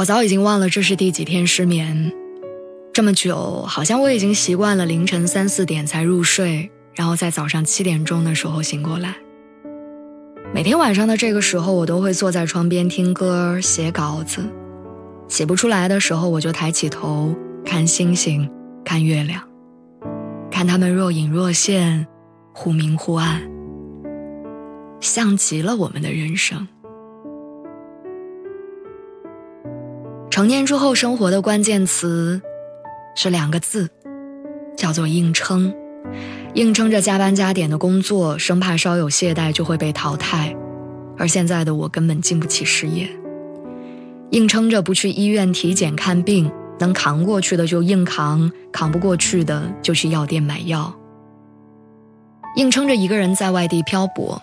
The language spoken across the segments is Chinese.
我早已经忘了这是第几天失眠，这么久，好像我已经习惯了凌晨三四点才入睡，然后在早上七点钟的时候醒过来。每天晚上的这个时候，我都会坐在窗边听歌、写稿子，写不出来的时候，我就抬起头看星星、看月亮，看它们若隐若现，忽明忽暗，像极了我们的人生。成年之后，生活的关键词是两个字，叫做硬撑。硬撑着加班加点的工作，生怕稍有懈怠就会被淘汰。而现在的我根本经不起失业，硬撑着不去医院体检看病，能扛过去的就硬扛，扛不过去的就去药店买药。硬撑着一个人在外地漂泊。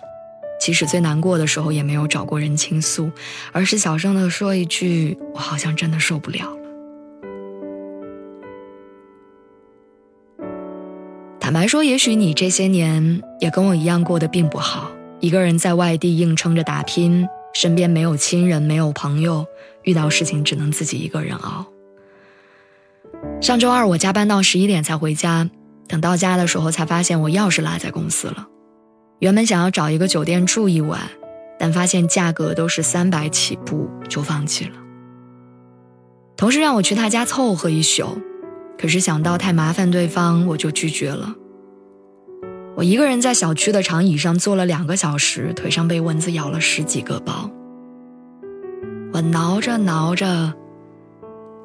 即使最难过的时候，也没有找过人倾诉，而是小声的说一句：“我好像真的受不了了。”坦白说，也许你这些年也跟我一样过得并不好，一个人在外地硬撑着打拼，身边没有亲人，没有朋友，遇到事情只能自己一个人熬。上周二我加班到十一点才回家，等到家的时候才发现我钥匙落在公司了。原本想要找一个酒店住一晚，但发现价格都是三百起步，就放弃了。同事让我去他家凑合一宿，可是想到太麻烦对方，我就拒绝了。我一个人在小区的长椅上坐了两个小时，腿上被蚊子咬了十几个包。我挠着挠着，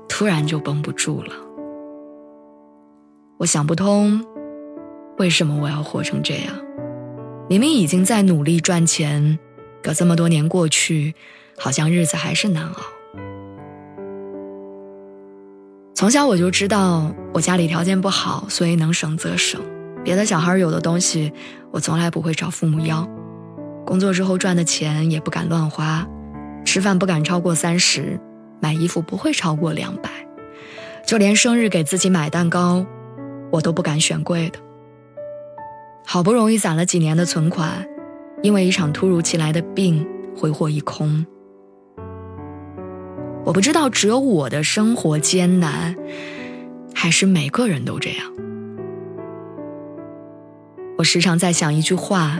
突然就绷不住了。我想不通，为什么我要活成这样。明明已经在努力赚钱，可这么多年过去，好像日子还是难熬。从小我就知道我家里条件不好，所以能省则省。别的小孩有的东西，我从来不会找父母要。工作之后赚的钱也不敢乱花，吃饭不敢超过三十，买衣服不会超过两百，就连生日给自己买蛋糕，我都不敢选贵的。好不容易攒了几年的存款，因为一场突如其来的病挥霍一空。我不知道只有我的生活艰难，还是每个人都这样。我时常在想一句话：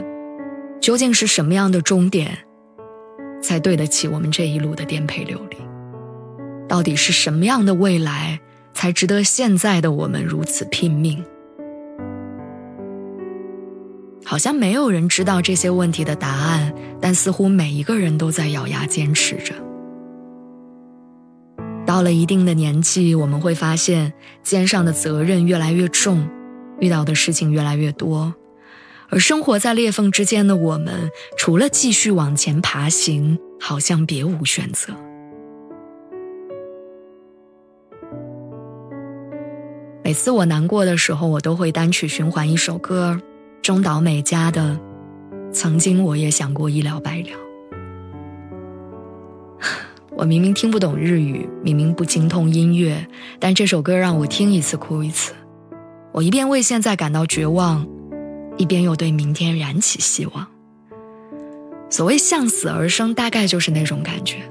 究竟是什么样的终点，才对得起我们这一路的颠沛流离？到底是什么样的未来，才值得现在的我们如此拼命？好像没有人知道这些问题的答案，但似乎每一个人都在咬牙坚持着。到了一定的年纪，我们会发现肩上的责任越来越重，遇到的事情越来越多，而生活在裂缝之间的我们，除了继续往前爬行，好像别无选择。每次我难过的时候，我都会单曲循环一首歌。中岛美嘉的，曾经我也想过一了百了。我明明听不懂日语，明明不精通音乐，但这首歌让我听一次哭一次。我一边为现在感到绝望，一边又对明天燃起希望。所谓向死而生，大概就是那种感觉。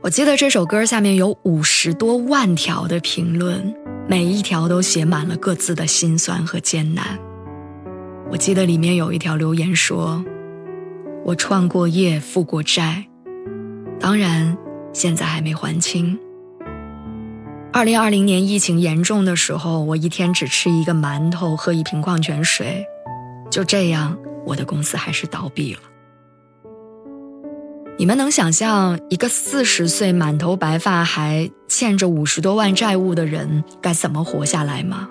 我记得这首歌下面有五十多万条的评论，每一条都写满了各自的辛酸和艰难。我记得里面有一条留言说：“我创过业，负过债，当然现在还没还清。二零二零年疫情严重的时候，我一天只吃一个馒头，喝一瓶矿泉水，就这样，我的公司还是倒闭了。你们能想象一个四十岁、满头白发、还欠着五十多万债务的人该怎么活下来吗？”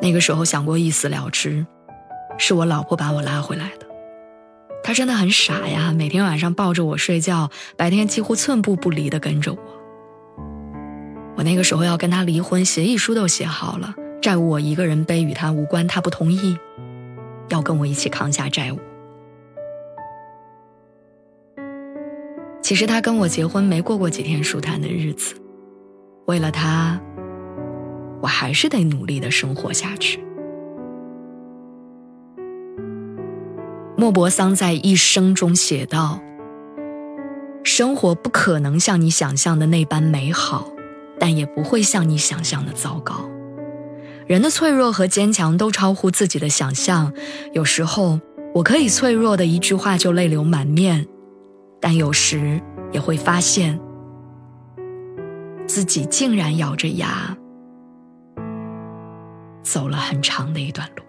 那个时候想过一死了之，是我老婆把我拉回来的。她真的很傻呀，每天晚上抱着我睡觉，白天几乎寸步不离地跟着我。我那个时候要跟他离婚，协议书都写好了，债务我一个人背，与他无关。他不同意，要跟我一起扛下债务。其实他跟我结婚没过过几天舒坦的日子，为了他，我还是得努力的生活下去。莫泊桑在一生中写道：“生活不可能像你想象的那般美好。”但也不会像你想象的糟糕。人的脆弱和坚强都超乎自己的想象。有时候，我可以脆弱的一句话就泪流满面，但有时也会发现，自己竟然咬着牙走了很长的一段路。